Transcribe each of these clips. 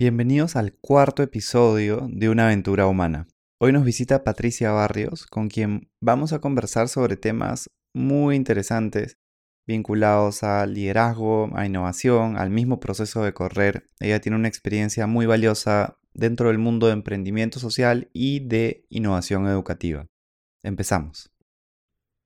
Bienvenidos al cuarto episodio de Una aventura humana. Hoy nos visita Patricia Barrios, con quien vamos a conversar sobre temas muy interesantes vinculados al liderazgo, a innovación, al mismo proceso de correr. Ella tiene una experiencia muy valiosa dentro del mundo de emprendimiento social y de innovación educativa. Empezamos.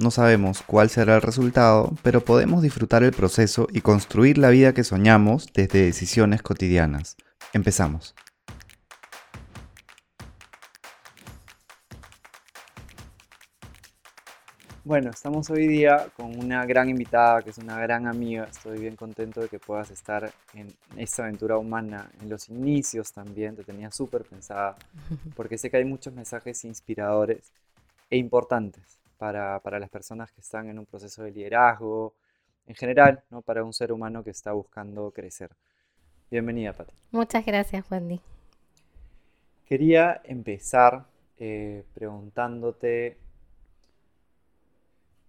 no sabemos cuál será el resultado, pero podemos disfrutar el proceso y construir la vida que soñamos desde decisiones cotidianas. Empezamos. Bueno, estamos hoy día con una gran invitada que es una gran amiga. Estoy bien contento de que puedas estar en esta aventura humana, en los inicios también. Te tenía súper pensada, porque sé que hay muchos mensajes inspiradores e importantes para, para, las personas que están en un proceso de liderazgo, en general, ¿no? para un ser humano que está buscando crecer. Bienvenida, Pati. Muchas gracias, Wendy. Quería empezar eh, preguntándote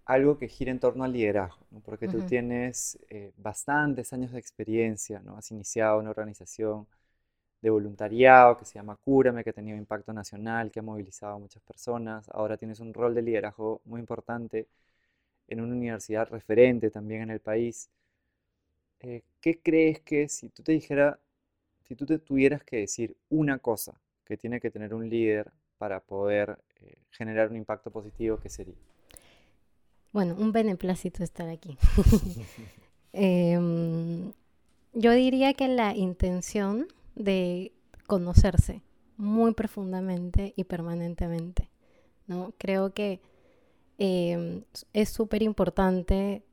algo que gira en torno al liderazgo, porque tú tienes eh, bastantes años de experiencia, ¿no? has iniciado una organización de voluntariado que se llama Cúrame, que ha tenido impacto nacional, que ha movilizado a muchas personas. Ahora tienes un rol de liderazgo muy importante en una universidad referente también en el país. Eh, ¿Qué crees que si tú te dijera, si tú te tuvieras que decir una cosa que tiene que tener un líder para poder eh, generar un impacto positivo, qué sería? Bueno, un beneplácito estar aquí. Em, yo diría que la intención de conocerse muy profundamente y permanentemente. ¿no? Creo que em, es súper importante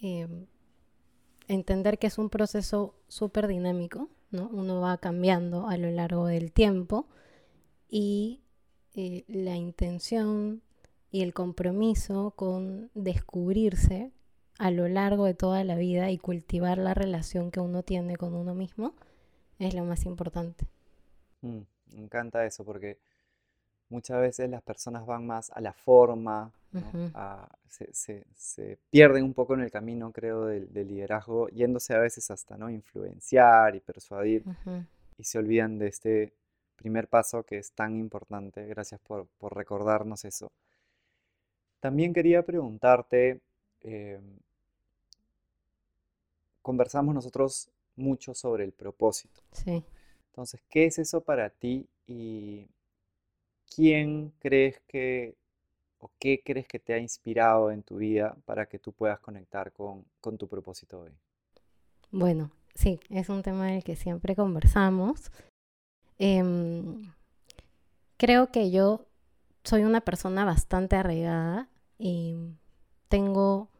em, entender que es un proceso súper dinámico, ¿no? uno va cambiando a lo largo del tiempo y eh, la intención y el compromiso con descubrirse a lo largo de toda la vida y cultivar la relación que uno tiene con uno mismo es lo más importante. Mm, me encanta eso porque muchas veces las personas van más a la forma, se, pierden un poco en el camino, creo, del, liderazgo, yéndose a veces hasta no influenciar y persuadir y se olvidan de este primer paso que es tan importante. Gracias por, recordarnos eso. También quería preguntarte, em, conversamos nosotros mucho sobre el propósito. Sí. Entonces, ¿qué es eso para ti y quién crees que o qué crees que te ha inspirado en tu vida para que tú puedas conectar con, tu propósito hoy? Bueno, sí, es un tema del que siempre conversamos. Em, creo que yo soy una persona bastante arraigada y tengo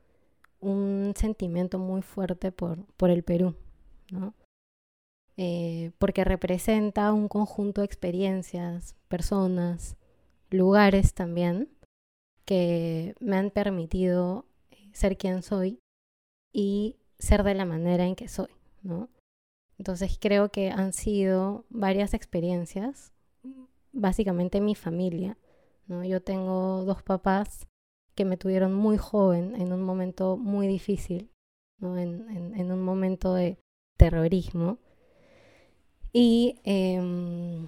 un sentimiento muy fuerte por, por el Perú. Eh, porque representa un conjunto de experiencias, personas, lugares también, que me han permitido eh, ser quien soy y ser de la manera en que soy, ¿no? Entonces creo que han sido varias experiencias, básicamente mi familia, ¿no? Yo tengo dos papás que me tuvieron muy joven en un momento muy difícil, ¿no? en un momento de, terrorismo. Y em,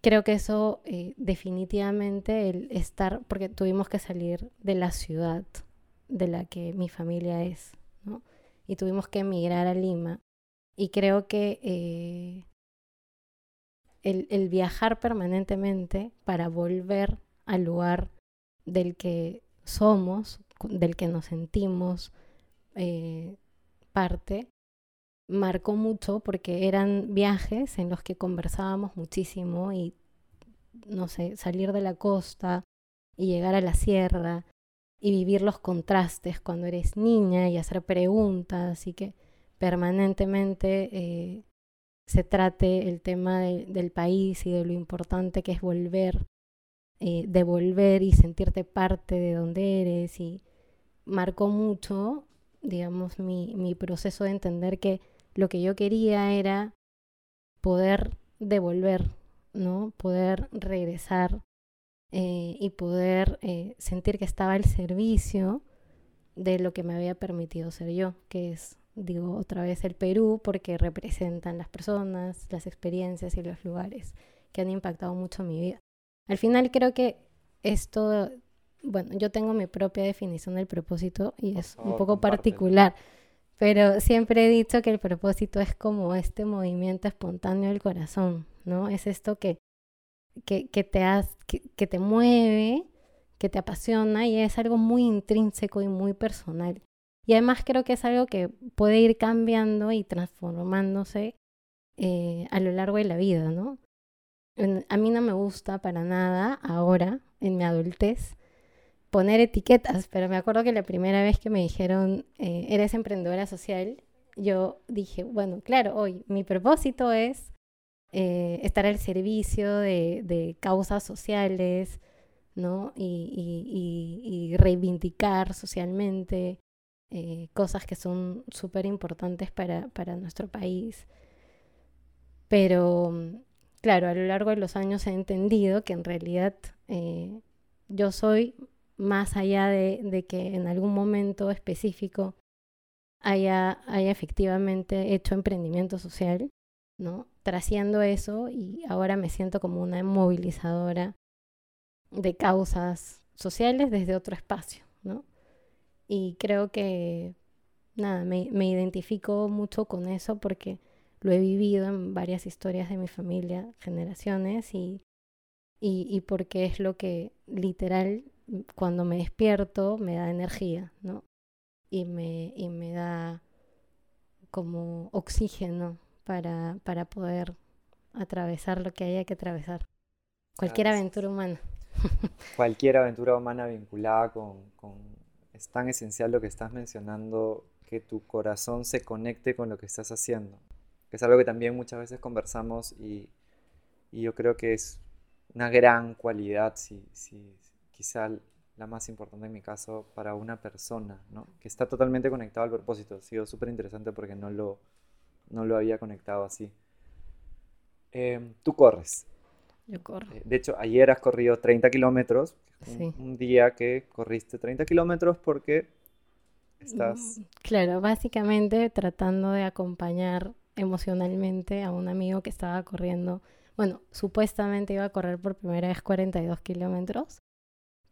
creo que eso eh, definitivamente, el estar, porque tuvimos que salir de la ciudad de la que mi familia es, ¿no? Y tuvimos que emigrar a Lima. Y creo que eh, el, viajar permanentemente para volver al lugar del que somos, del que nos sentimos eh, parte, marcó mucho porque eran viajes en los que conversábamos muchísimo y, no sé, salir de la costa y llegar a la sierra y vivir los contrastes cuando eres niña y hacer preguntas y que permanentemente eh, se trate el tema del país y de lo importante que es volver eh, devolver y sentirte parte de donde eres y marcó mucho, digamos, mi, mi proceso de entender que lo que yo quería era poder devolver, ¿no? Poder regresar eh, y poder eh, sentir que estaba al servicio de lo que me había permitido ser yo, que es, digo otra vez, el Perú, porque representan las personas, las experiencias y los lugares que han impactado mucho mi vida. Al final creo que esto, bueno, yo tengo mi propia definición del propósito y es un poco particular, pero siempre he dicho que el propósito es como este movimiento espontáneo del corazón, ¿no? Es esto que que, que te, que, te mueve, que te apasiona y es algo muy intrínseco y muy personal. Y además creo que es algo que puede ir cambiando y transformándose eh, a lo largo de la vida, ¿no? a mí no me gusta para nada ahora, en mi adultez, poner etiquetas, pero me acuerdo que la primera vez que me dijeron, eh, eres emprendedora social, yo dije, bueno, claro, hoy mi propósito es eh, estar al servicio de, causas sociales, ¿no? Y, reivindicar socialmente eh, cosas que son súper importantes para, nuestro país. Pero, claro, a lo largo de los años he entendido que en realidad eh, yo soy más allá de, que en algún momento específico haya, haya efectivamente hecho emprendimiento social, ¿no? Trasciendo eso y ahora me siento como una movilizadora de causas sociales desde otro espacio, ¿no? Y creo que, nada, me, me identifico mucho con eso porque lo he vivido en varias historias de mi familia, generaciones, y, y, y porque es lo que literal cuando me despierto me da energía, ¿no? Y me, y me da como oxígeno para, para poder atravesar lo que haya que atravesar. Cualquier aventura humana. Cualquier aventura humana vinculada con, Es tan esencial lo que estás mencionando, que tu corazón se conecte con lo que estás haciendo. Que es algo que también muchas veces conversamos y, y yo creo que es una gran cualidad, si, si, quizá la más importante en mi caso, para una persona, ¿no? que está totalmente conectado al propósito. Ha sido súper interesante porque no lo, no lo había conectado así. Em, tú corres. Yo corro. Eh, de hecho, ayer has corrido 30 kilómetros. Un, día que corriste 30 kilómetros porque estás... Mm, claro, básicamente tratando de acompañar emocionalmente a un amigo que estaba corriendo. Bueno, supuestamente iba a correr por primera vez 42 kilómetros,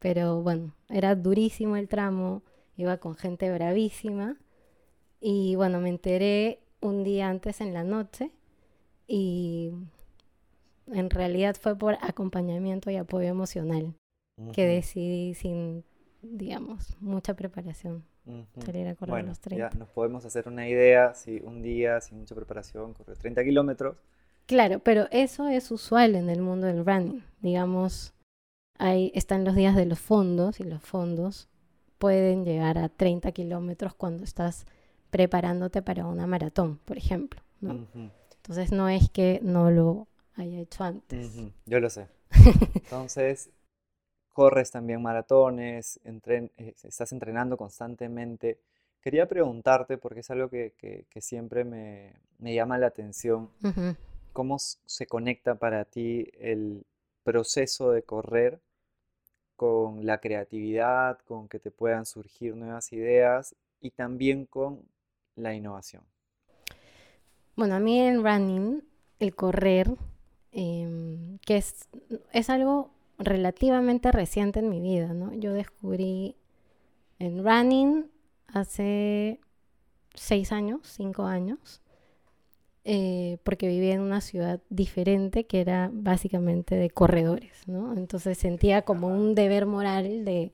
pero bueno, era durísimo el tramo, iba con gente bravísima y bueno, me enteré un día antes en la noche y en realidad fue por acompañamiento y apoyo emocional que decidí sin, digamos, mucha preparación salir a correr los 30. Ya nos podemos hacer una idea si un día sin mucha preparación correr 30 kilómetros. Claro, pero eso es usual en el mundo del running. Digamos, ahí están los días de los fondos y los fondos pueden llegar a 30 kilómetros cuando estás preparándote para una maratón, por ejemplo. ¿no? Entonces no es que no lo haya hecho antes. Yo lo sé. Entonces, corres también maratones, eh, estás entrenando constantemente. Quería preguntarte, porque es algo que, que, siempre me, me, llama la atención, ¿cómo se conecta para ti el proceso de correr con la creatividad, con que te puedan surgir nuevas ideas y también con la innovación? Bueno, a mí en running, el correr, em, que es, es algo relativamente reciente en mi vida, ¿no? Yo descubrí en running hace seis años, cinco años, eh, porque vivía en una ciudad diferente que era básicamente de corredores, ¿no? Entonces sentía como un deber moral de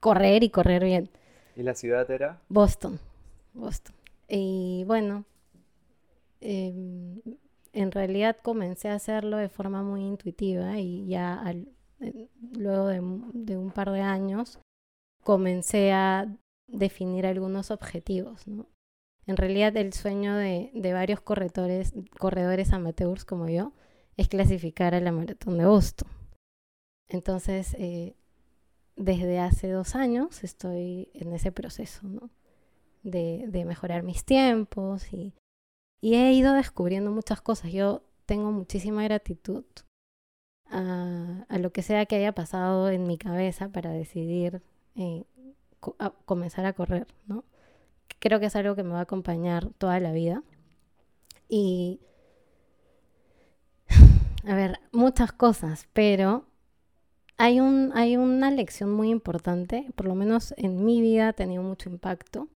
correr y correr bien. ¿Y la ciudad era? Boston. Boston. Y bueno, em, en realidad comencé a hacerlo de forma muy intuitiva y ya luego de, un par de años comencé a definir algunos objetivos. ¿no? En realidad el sueño de, varios corredores, amateurs como yo es clasificar a la maratón de Boston. Entonces, eh, desde hace dos años estoy en ese proceso. De, mejorar mis tiempos y, he ido descubriendo muchas cosas. Yo tengo muchísima gratitud a, lo que sea que haya pasado en mi cabeza para decidir eh, comenzar a correr, ¿no? Creo que es algo que me va a acompañar toda la vida. Y, a ver, muchas cosas, pero hay, un, hay una lección muy importante, por lo menos en mi vida ha tenido mucho impacto,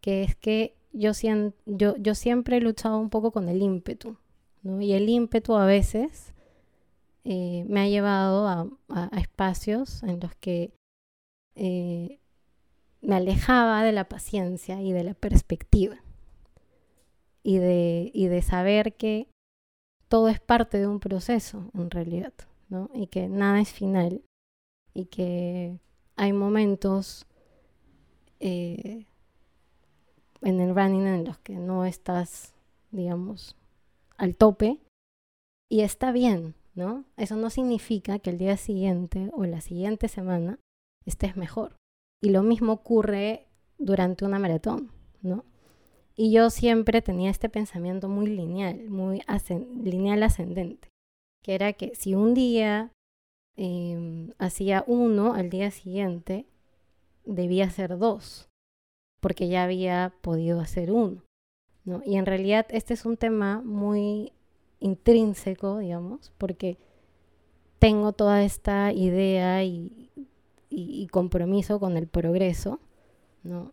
que es que yo, yo, yo siempre he luchado un poco con el ímpetu. Y el ímpetu a veces eh, me ha llevado a, a, espacios en los que eh, me alejaba de la paciencia y de la perspectiva y de, y de saber que todo es parte de un proceso en realidad, ¿no? Y que nada es final y que hay momentos eh, en el running en los que no estás, digamos, al tope y está bien, ¿no? Eso no significa que el día siguiente o la siguiente semana estés mejor. Y lo mismo ocurre durante una maratón, ¿no? Y yo siempre tenía este pensamiento muy lineal, muy lineal ascendente, que era que si un día eh, hacía uno, al día siguiente debía hacer dos, porque ya había podido hacer uno. ¿no? Y en realidad este es un tema muy intrínseco, digamos, porque tengo toda esta idea y, y, compromiso con el progreso, ¿no?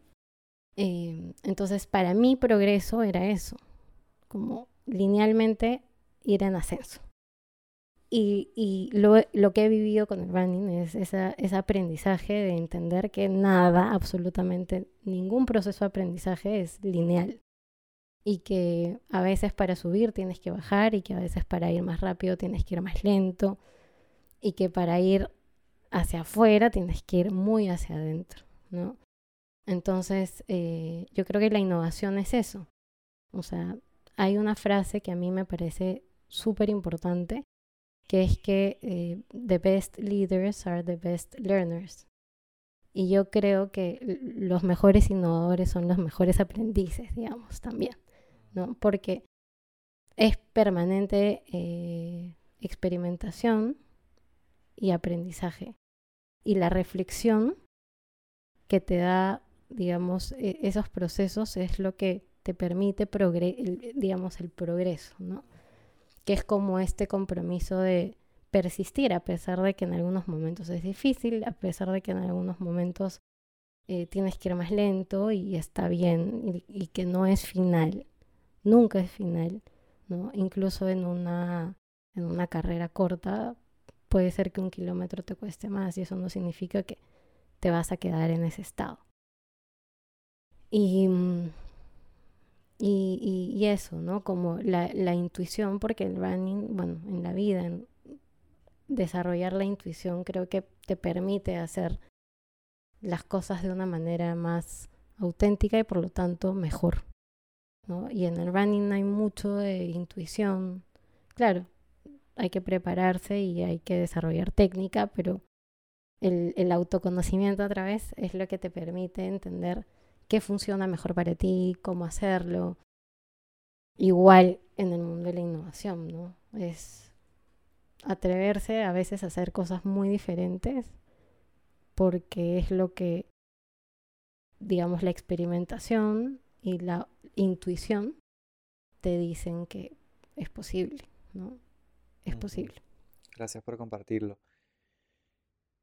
Eh, entonces, para mí progreso era eso, como linealmente ir en ascenso. Y, y lo, lo, que he vivido con el running es esa, ese aprendizaje de entender que nada, absolutamente ningún proceso de aprendizaje es lineal. Y que a veces para subir tienes que bajar y que a veces para ir más rápido tienes que ir más lento. Y que para ir hacia afuera, tienes que ir muy hacia adentro, ¿no? Entonces, eh, yo creo que la innovación es eso. O sea, hay una frase que a mí me parece súper importante, que es que eh, the best leaders are the best learners. Y yo creo que los mejores innovadores son los mejores aprendices, digamos, también, ¿no? Porque es permanente eh, experimentación y aprendizaje y la reflexión que te da, digamos, e, esos procesos es lo que te permite, digamos, el progreso, ¿no? Que es como este compromiso de persistir a pesar de que en algunos momentos es difícil, a pesar de que en algunos momentos eh, tienes que ir más lento y está bien y, y, que no es final, nunca es final, ¿no? Incluso en una, en una carrera corta puede ser que un kilómetro te cueste más y eso no significa que te vas a quedar en ese estado. Y, mm, y, y, eso, ¿no? Como la, la, intuición, porque el running, bueno, en la vida, desarrollar la intuición creo que te permite hacer las cosas de una manera más auténtica y por lo tanto mejor. ¿no? Y en el running hay mucho de intuición. Claro, hay que prepararse y hay que desarrollar técnica, pero el, autoconocimiento a través es lo que te permite entender qué funciona mejor para ti, cómo hacerlo. Igual en el mundo de la innovación, ¿no? Es atreverse a veces a hacer cosas muy diferentes porque es lo que, digamos, la experimentación y la intuición te dicen que es posible, ¿no? Es posible. Gracias por compartirlo.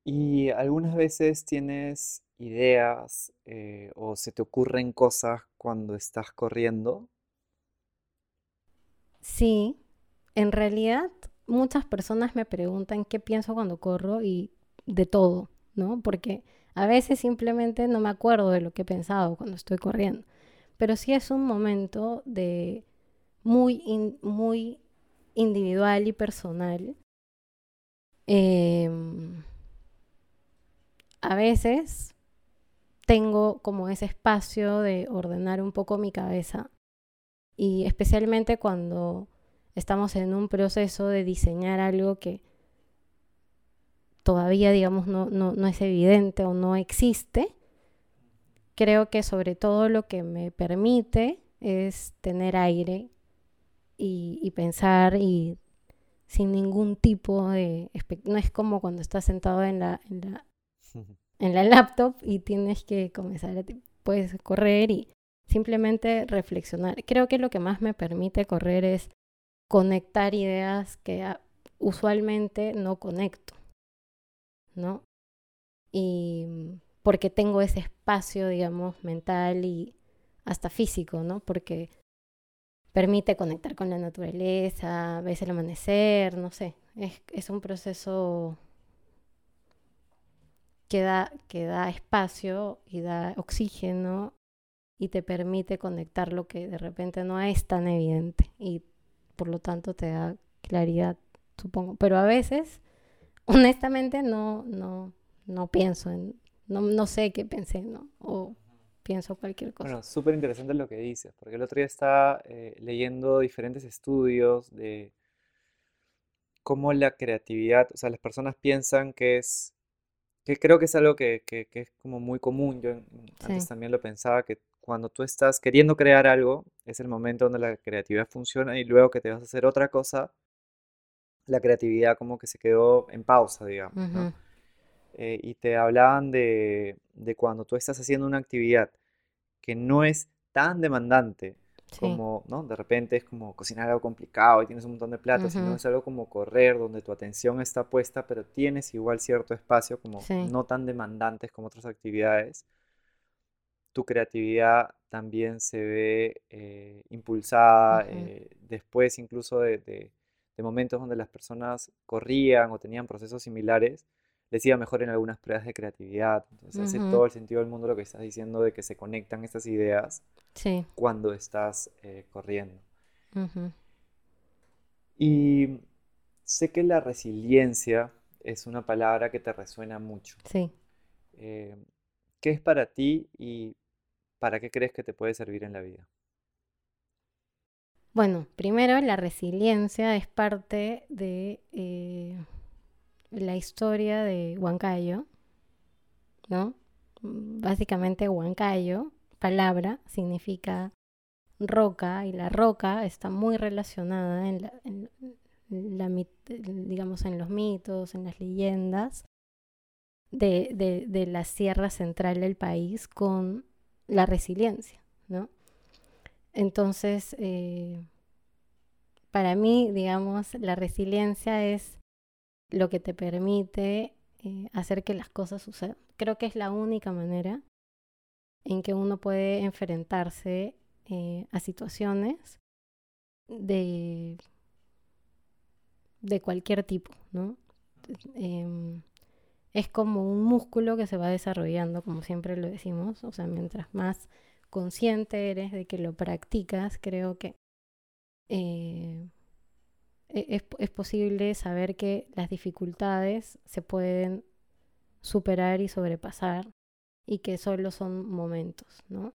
¿Y algunas veces tienes ideas eh, o se te ocurren cosas cuando estás corriendo? Sí, en realidad muchas personas me preguntan qué pienso cuando corro y de todo, ¿no? Porque a veces simplemente no me acuerdo de lo que he pensado cuando estoy corriendo. Pero sí es un momento de muy, muy individual y personal. Em, a veces tengo como ese espacio de ordenar un poco mi cabeza y especialmente cuando estamos en un proceso de diseñar algo que todavía, digamos, no, no, no es evidente o no existe, creo que sobre todo lo que me permite es tener aire y, pensar y sin ningún tipo de... No es como cuando estás sentado en la, en la, en la laptop y tienes que comenzar, a, puedes correr y simplemente reflexionar. Creo que lo que más me permite correr es conectar ideas que usualmente no conecto, ¿no? Y porque tengo ese espacio, digamos, mental y hasta físico, ¿no? Porque permite conectar con la naturaleza, ves el amanecer, no sé, es, es un proceso que da, que da espacio y da oxígeno y te permite conectar lo que de repente no es tan evidente y por lo tanto te da claridad, supongo. Pero a veces, honestamente, no, no, no pienso en, no, no sé qué pensé, ¿no? O pienso cualquier cosa. Bueno, súper interesante lo que dices, porque el otro día estaba eh, leyendo diferentes estudios de cómo la creatividad, o sea, las personas piensan que es, que creo que es algo que, que, es como muy común, yo antes también lo pensaba, que cuando tú estás queriendo crear algo, es el momento donde la creatividad funciona y luego que te vas a hacer otra cosa, la creatividad como que se quedó en pausa, digamos, ¿no? Eh, y te hablaban de, de, cuando tú estás haciendo una actividad que no es tan demandante como, ¿no? De repente es como cocinar algo complicado y tienes un montón de platos, sino es algo como correr, donde tu atención está puesta, pero tienes igual cierto espacio, como no tan demandantes como otras actividades. Tu creatividad también se ve eh, impulsada eh, después incluso de, de, de momentos donde las personas corrían o tenían procesos similares les iba mejor en algunas pruebas de creatividad. Entonces hace todo el sentido del mundo lo que estás diciendo de que se conectan estas ideas cuando estás eh, corriendo. Y sé que la resiliencia es una palabra que te resuena mucho. Sí. Eh, ¿Qué es para ti y para qué crees que te puede servir en la vida? Bueno, primero la resiliencia es parte de... Eh, la historia de Huancayo, ¿no? Básicamente Huancayo, palabra, significa roca y la roca está muy relacionada en la, digamos en los mitos, en las leyendas de, de, la sierra central del país con la resiliencia, ¿no? Entonces, eh, para mí, digamos, la resiliencia es lo que te permite eh, hacer que las cosas sucedan. Creo que es la única manera en que uno puede enfrentarse eh, a situaciones de, de cualquier tipo, ¿no? Em, es como un músculo que se va desarrollando, como siempre lo decimos, o sea, mientras más consciente eres de que lo practicas, creo que eh, e-, es, posible saber que las dificultades se pueden superar y sobrepasar y que solo son momentos, ¿no?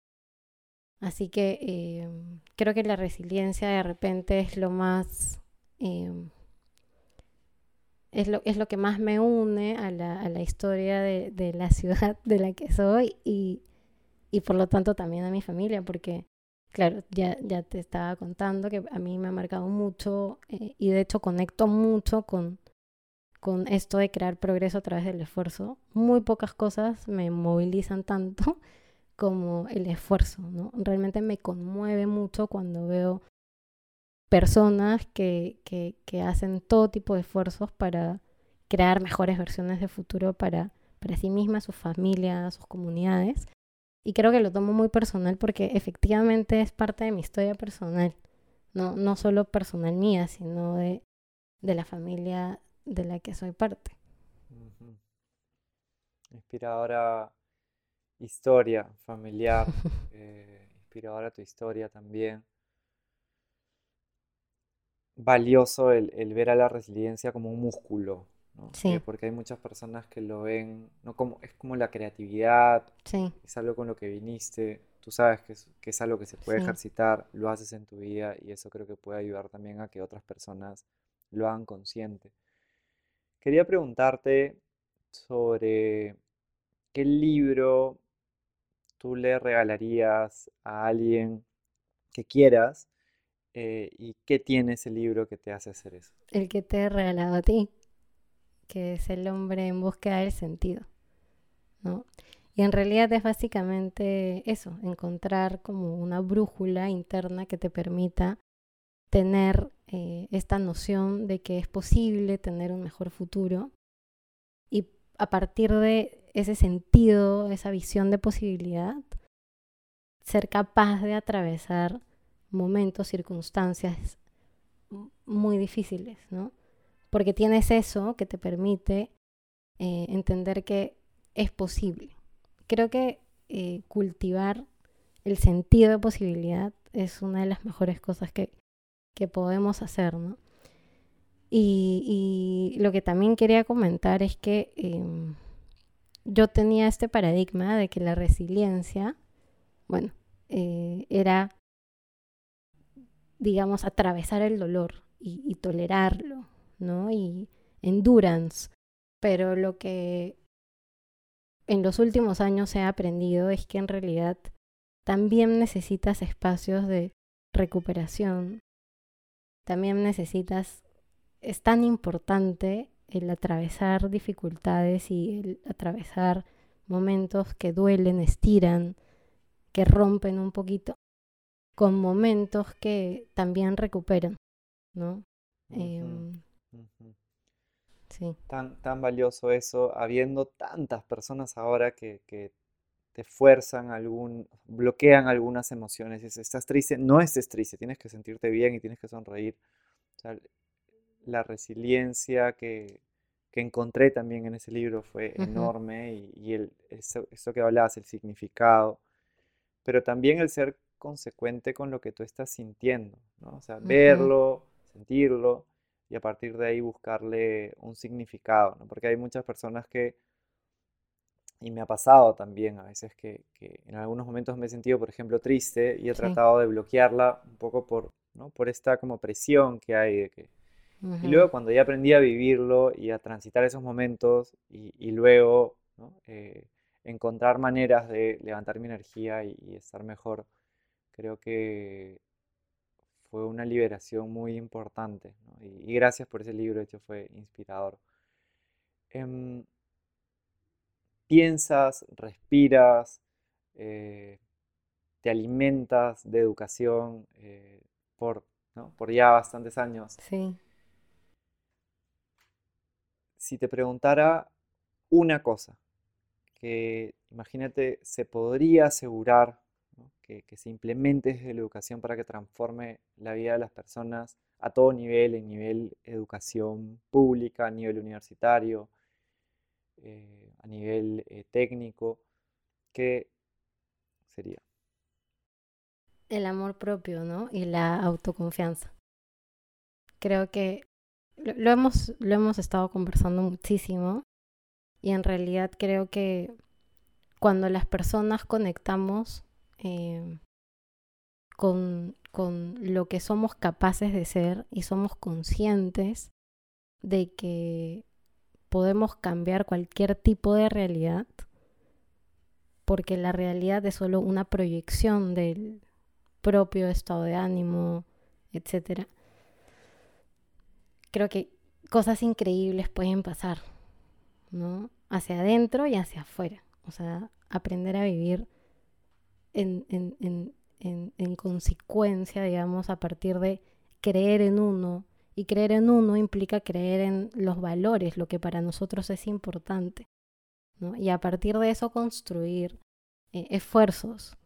Así que em, creo que la resiliencia de repente es lo más... Em, es, lo, es lo que más me une a la, a la historia de, de, la ciudad de la que soy y, y por lo tanto también a mi familia, porque Claro, ya, ya te estaba contando que a mí me ha marcado mucho eh, y de hecho conecto mucho con, con esto de crear progreso a través del esfuerzo. Muy pocas cosas me movilizan tanto como el esfuerzo, ¿no? Realmente me conmueve mucho cuando veo personas que, que, que hacen todo tipo de esfuerzos para crear mejores versiones de futuro para, para sí mismas, sus familias, sus comunidades. Y creo que lo tomo muy personal porque efectivamente es parte de mi historia personal. No, no solo personal mía, sino de, de la familia de la que soy parte. Inspiradora historia familiar, eh, inspiradora tu historia también. Valioso el, el ver a la resiliencia como un músculo, Sí. porque hay muchas personas que lo ven, no como, es como la creatividad, es algo con lo que viniste, tú sabes que es, que es algo que se puede ejercitar, lo haces en tu vida y eso creo que puede ayudar también a que otras personas lo hagan consciente. Quería preguntarte, sobre qué libro tú le regalarías a alguien que quieras eh, y qué tiene ese libro que te hace hacer eso. El que te he regalado a ti, que es El hombre en búsqueda del sentido, ¿no? Y en realidad es básicamente eso, encontrar como una brújula interna que te permita tener eh, esta noción de que es posible tener un mejor futuro y a partir de ese sentido, esa visión de posibilidad, ser capaz de atravesar momentos, circunstancias muy difíciles, ¿no? Porque tienes eso que te permite eh, entender que es posible creo que eh, cultivar el sentido de posibilidad es una de las mejores cosas que, que podemos hacer, ¿no? Y, lo que también quería comentar es que em, yo tenía este paradigma de que la resiliencia, bueno, eh, era, digamos, atravesar el dolor y, y tolerarlo, ¿no? Y endurance. Pero lo que en los últimos años he aprendido es que en realidad también necesitas espacios de recuperación, también necesitas, es tan importante el atravesar dificultades y el atravesar momentos que duelen, estiran, que rompen un poquito, con momentos que también recuperan, ¿no? Tan, tan valioso eso, habiendo tantas personas ahora que, te fuerzan algún, bloquean algunas emociones. Si estás triste, no estés triste, tienes que sentirte bien y tienes que sonreír. la resiliencia que, encontré también en ese libro fue enorme y, el, eso, que hablabas, el significado, pero también el ser consecuente con lo que tú estás sintiendo, ¿no? O sea, verlo, sentirlo y a partir de ahí buscarle un significado, ¿no? Porque hay muchas personas que, y me ha pasado también a veces que, en algunos momentos me he sentido, por ejemplo, triste y he tratado de bloquearla un poco por, ¿no? por esta como presión que hay de que... Y luego cuando ya aprendí a vivirlo y a transitar esos momentos y, luego eh, encontrar maneras de levantar mi energía y, y estar mejor, creo que fue una liberación muy importante. Y, gracias por ese libro, de hecho fue inspirador. Em, piensas, respiras, eh, te alimentas de educación eh, por, por ya bastantes años. Sí. Si te preguntara una cosa, que imagínate, se podría asegurar que, se implemente desde la educación para que transforme la vida de las personas a todo nivel, en nivel educación pública, a nivel universitario, eh, a nivel eh, técnico, ¿qué sería? El amor propio, ¿no? Y la autoconfianza. Creo que lo hemos, lo hemos estado conversando muchísimo y en realidad creo que cuando las personas conectamos Em, con, con lo que somos capaces de ser y somos conscientes de que podemos cambiar cualquier tipo de realidad, porque la realidad es solo una proyección del propio estado de ánimo, etc. Creo que cosas increíbles pueden pasar, ¿no? Hacia adentro y hacia afuera. O sea, aprender a vivir en, en, en, en, consecuencia, digamos, a partir de creer en uno. Y creer en uno implica creer en los valores, lo que para nosotros es importante. Y a partir de eso construir eh, esfuerzos.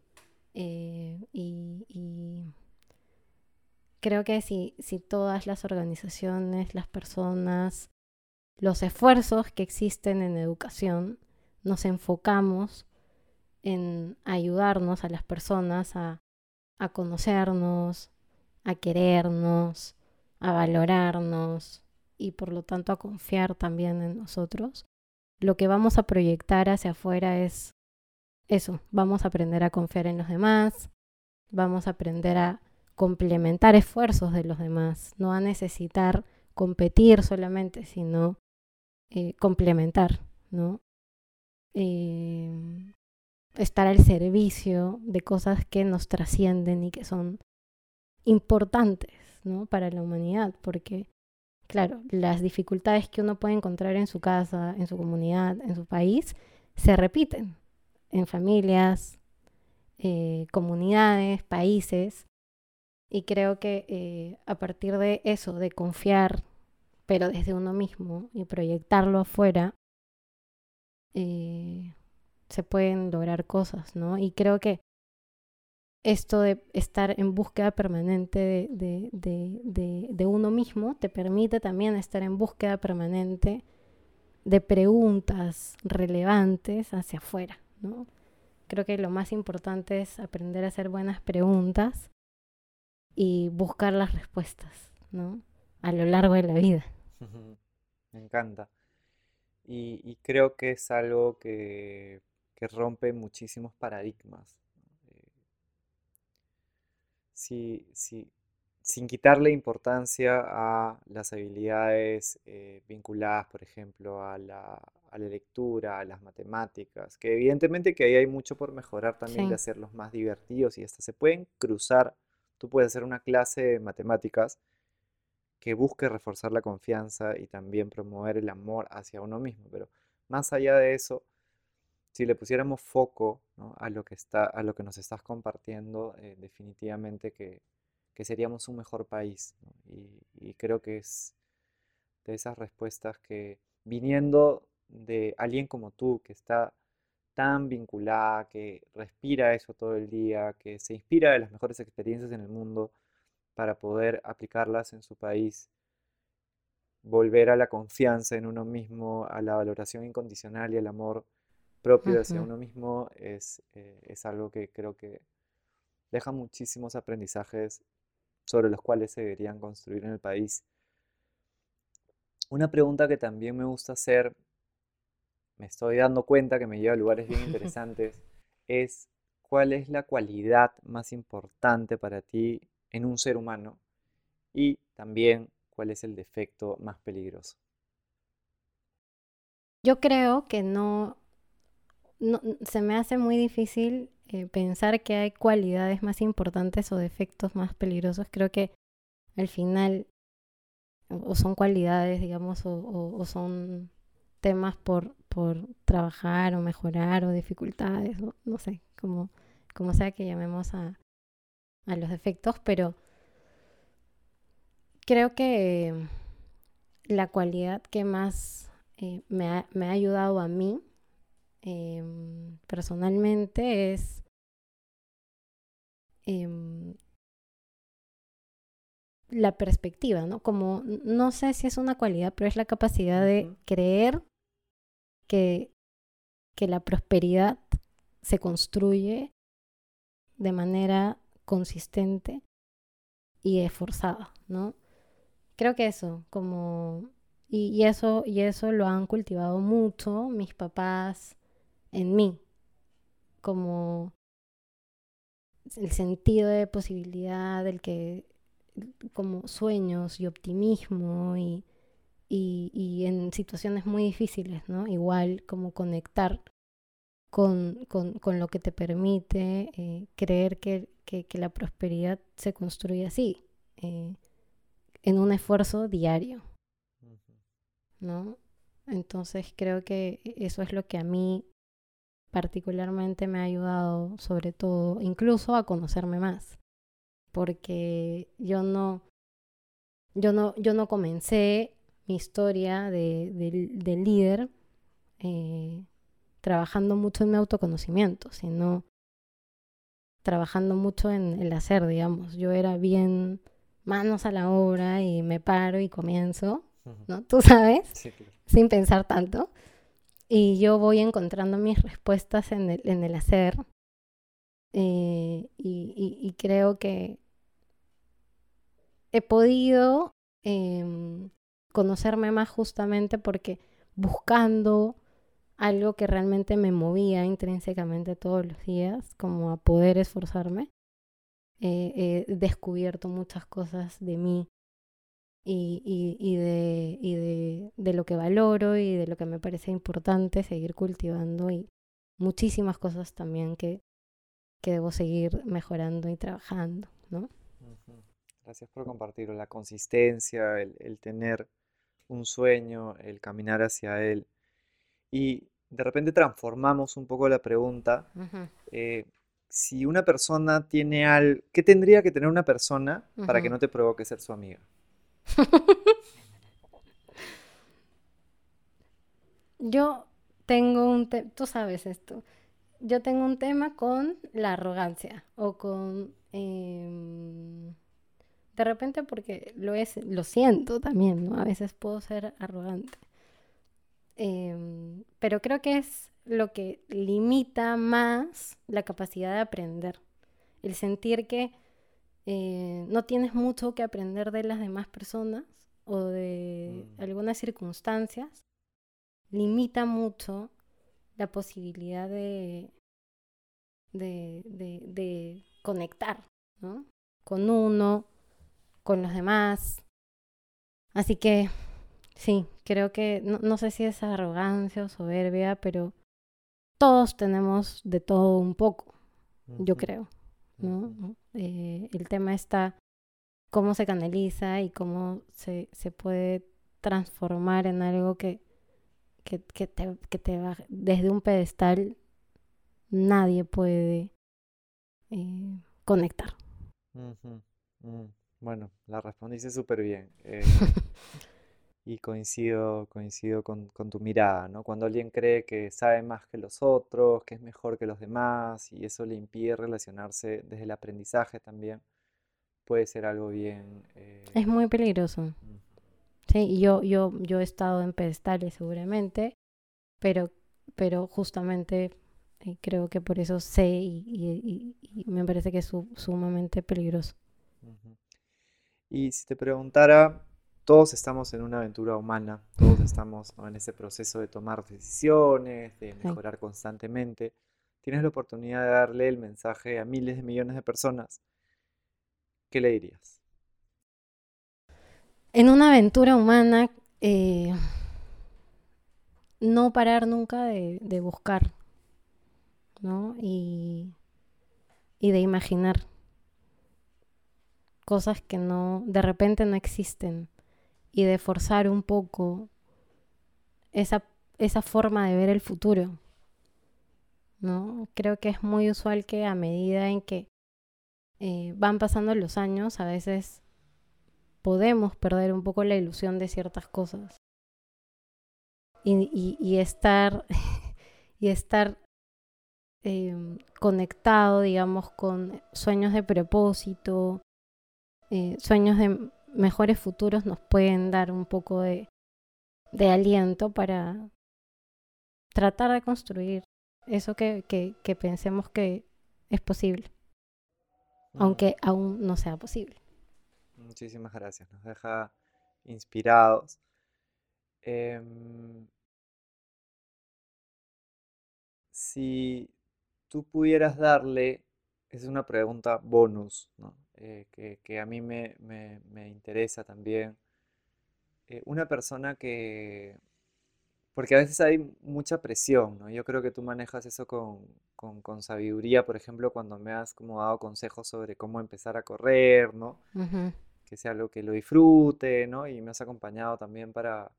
Eh, y, y, creo que si, si todas las organizaciones, las personas, los esfuerzos que existen en educación, nos enfocamos en ayudarnos a las personas a, conocernos, a querernos, a valorarnos y por lo tanto a confiar también en nosotros, lo que vamos a proyectar hacia afuera es eso, vamos a aprender a confiar en los demás, vamos a aprender a complementar esfuerzos de los demás, no a necesitar competir solamente, sino eh, complementar, ¿no? Em, estar al servicio de cosas que nos trascienden y que son importantes, ¿no? Para la humanidad, porque, claro, las dificultades que uno puede encontrar en su casa, en su comunidad, en su país, se repiten en familias, eh, comunidades, países, y creo que eh, a partir de eso, de confiar, pero desde uno mismo y proyectarlo afuera, eh, se pueden lograr cosas, ¿no? Y creo que esto de estar en búsqueda permanente de, de, de, uno mismo te permite también estar en búsqueda permanente de preguntas relevantes hacia afuera, ¿no? Creo que lo más importante es aprender a hacer buenas preguntas y buscar las respuestas, ¿no? A lo largo de la vida. Me encanta. Y, creo que es algo que, rompe muchísimos paradigmas. Eh, sí, sin quitarle importancia a las habilidades eh, vinculadas, por ejemplo, a la, a la, lectura, a las matemáticas, que evidentemente que ahí hay mucho por mejorar también de hacerlos más divertidos y hasta se pueden cruzar Tú puedes hacer una clase de matemáticas que busque reforzar la confianza y también promover el amor hacia uno mismo. Pero más allá de eso, si le pusiéramos foco a, lo que está, a lo que nos estás compartiendo, eh, definitivamente que, seríamos un mejor país. Y, creo que es de esas respuestas que viniendo de alguien como tú, que está tan vinculada, que respira eso todo el día, que se inspira de las mejores experiencias en el mundo para poder aplicarlas en su país, volver a la confianza en uno mismo, a la valoración incondicional y al amor propio hacia uno mismo, es, eh, es algo que creo que deja muchísimos aprendizajes sobre los cuales se deberían construir en el país. Una pregunta que también me gusta hacer me estoy dando cuenta que me lleva a lugares bien interesantes, es cuál es la cualidad más importante para ti en un ser humano y también cuál es el defecto más peligroso. Yo creo que no, se me hace muy difícil eh, pensar que hay cualidades más importantes o defectos más peligrosos. Creo que al final o son cualidades, digamos, o son temas por, por trabajar o mejorar o dificultades, no sé, como, como sea que llamemos a, a los defectos, pero creo que la cualidad que más eh, me, ha, me, ha, ayudado a mí em, personalmente es em, la perspectiva, ¿no? Como no sé si es una cualidad, pero es la capacidad de creer que, que la prosperidad se construye de manera consistente y esforzada, ¿no? Creo que eso, como y, y, eso y eso lo han cultivado mucho mis papás en mí, como el sentido de posibilidad, el que como sueños y optimismo y y, en situaciones muy difíciles, ¿no? Igual como conectar con, con, lo que te permite eh, creer que, que, la prosperidad se construye así, eh, en un esfuerzo diario, ¿no? Entonces creo que eso es lo que a mí particularmente me ha ayudado, sobre todo, incluso a conocerme más, porque yo no, yo no, yo no comencé mi historia de, líder eh, trabajando mucho en mi autoconocimiento, sino trabajando mucho en el hacer, digamos. Yo era bien manos a la obra y me paro y comienzo, ¿no? Tú sabes, sin pensar tanto. Y yo voy encontrando mis respuestas en el, en el hacer. Eh, y, creo que he podido em, conocerme más justamente porque buscando algo que realmente me movía intrínsecamente todos los días, como a poder esforzarme, he descubierto muchas cosas de mí y, y, y, de, y de, de, lo que valoro y de lo que me parece importante seguir cultivando y muchísimas cosas también que, que debo seguir mejorando y trabajando, ¿no? Gracias por compartirlo. La consistencia, el, el, tener un sueño, el caminar hacia él. Y de repente transformamos un poco la pregunta. eh, si una persona tiene algo, ¿qué tendría que tener una persona para que no te provoque ser su amiga? Yo tengo un tema, tú sabes esto, yo tengo un tema con la arrogancia o con... Eh, de repente porque lo es, lo siento también, ¿no? A veces puedo ser arrogante. Eh, pero creo que es lo que limita más la capacidad de aprender. El sentir que eh, no tienes mucho que aprender de las demás personas o de mm. algunas circunstancias, limita mucho la posibilidad de, de, de, conectar ¿no? con uno, con los demás. Así que sí, creo que no, no sé si es arrogancia o soberbia, pero todos tenemos de todo un poco, yo creo. ¿No? Eh, el tema está cómo se canaliza y cómo se, se puede transformar en algo que, que, que, te, que te va desde un pedestal nadie puede eh, conectar. Mm, bueno, la respondiste súper bien. Eh, y coincido, coincido con, con, tu mirada, ¿no? Cuando alguien cree que sabe más que los otros, que es mejor que los demás, y eso le impide relacionarse desde el aprendizaje también, puede ser algo bien... Eh... Es muy peligroso. Sí, y yo, yo, yo he estado en pedestales seguramente, pero, pero justamente eh, creo que por eso sé y, y, y, me parece que es su, sumamente peligroso. Y si te preguntara todos estamos en una aventura humana, todos estamos en ese proceso de tomar decisiones, de mejorar constantemente. Tienes la oportunidad de darle el mensaje a miles de millones de personas. ¿Qué le dirías? En una aventura humana, eh, no parar nunca de, de buscar, ¿no? Y, y de imaginar cosas que no, de repente no existen y de forzar un poco esa, esa forma de ver el futuro. ¿no? Creo que es muy usual que a medida en que eh, van pasando los años, a veces podemos perder un poco la ilusión de ciertas cosas. Y, y, estar, y estar eh, conectado, digamos, con sueños de propósito, eh, sueños de mejores futuros nos pueden dar un poco de, de aliento para tratar de construir eso que, que, que pensemos que es posible, aunque aún no sea posible. Muchísimas gracias, nos deja inspirados. Eh, si tú pudieras darle, es una pregunta bonus, ¿no? Eh, que, a mí me, interesa también. Eh, una persona que... Porque a veces hay mucha presión, ¿no? Yo creo que tú manejas eso con, sabiduría, por ejemplo, cuando me has como dado consejos sobre cómo empezar a correr, ¿no? Que sea algo que lo disfrute, ¿no? Y me has acompañado también para,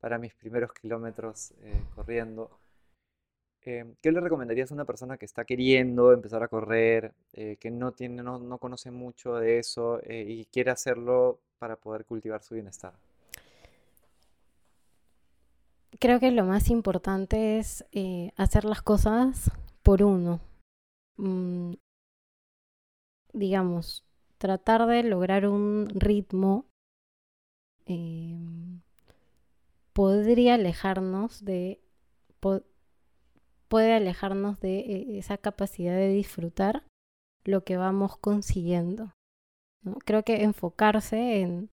para mis primeros kilómetros eh, corriendo. Em, ¿qué le recomendarías a una persona que está queriendo empezar a correr, eh, que no, tiene, no, no, conoce mucho de eso eh, y quiere hacerlo para poder cultivar su bienestar? Creo que lo más importante es eh, hacer las cosas por uno. Mm, digamos, tratar de lograr un ritmo em, podría alejarnos de puede alejarnos de eh, esa capacidad de disfrutar lo que vamos consiguiendo. Creo que enfocarse en,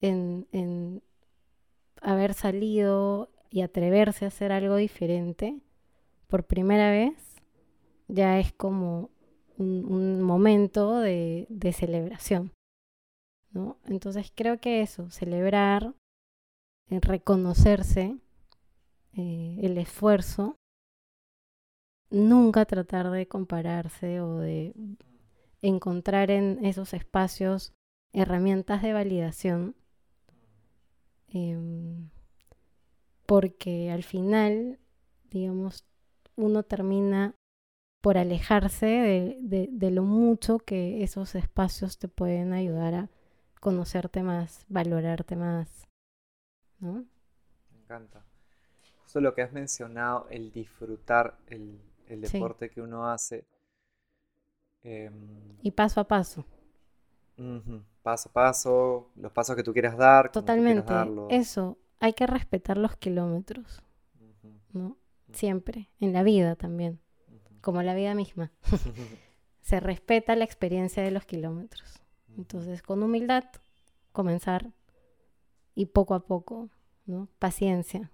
en, en haber salido y atreverse a hacer algo diferente por primera vez ya es como un, un momento de, de, celebración. ¿no? Entonces creo que eso, celebrar, eh, reconocerse, eh, el esfuerzo, nunca tratar de compararse o de encontrar en esos espacios herramientas de validación, em, porque al final, digamos, uno termina por alejarse de, lo mucho que esos espacios te pueden ayudar a conocerte más, valorarte más. ¿no? Me encanta. Justo lo que has mencionado, el disfrutar el, deporte que uno hace. Em, y paso a paso. Paso a paso, los pasos que tú quieras dar. Totalmente. Eso, hay que respetar los kilómetros. ¿no? Siempre, en la vida también como la vida misma. Se respeta la experiencia de los kilómetros. Entonces, con humildad, comenzar y poco a poco, ¿no? Paciencia.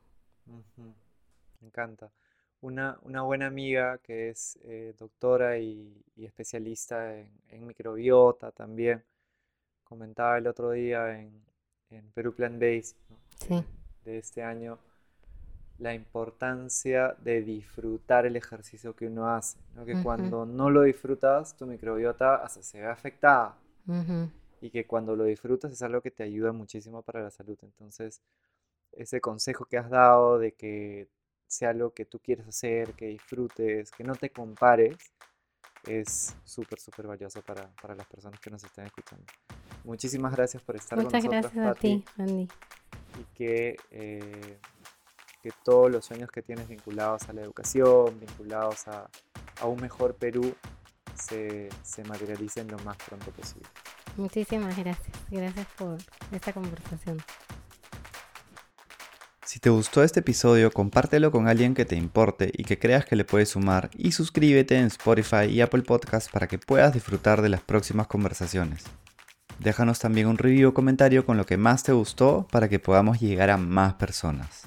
Me encanta. Una, una, buena amiga que es eh, doctora y, especialista en, microbiota también, comentaba el otro día en, en Perú Plant Base de este año la importancia de disfrutar el ejercicio que uno hace, que cuando no lo disfrutas, tu microbiota se ve afectada. Y que cuando lo disfrutas es algo que te ayuda muchísimo para la salud. Entonces, ese consejo que has dado de que sea algo que tú quieres hacer, que disfrutes, que no te compares, es súper, súper valioso para, las personas que nos están escuchando. Muchísimas gracias por estar con nosotros. Muchas gracias a ti, Andy. Y que eh, que todos los sueños que tienes vinculados a la educación, vinculados a, un mejor Perú, se, se materialicen lo más pronto posible. Muchísimas gracias. Gracias por esta conversación. Si te gustó este episodio, compártelo con alguien que te importe y que creas que le puede sumar y suscríbete en Spotify y Apple Podcasts para que puedas disfrutar de las próximas conversaciones. Déjanos también un review o comentario con lo que más te gustó para que podamos llegar a más personas.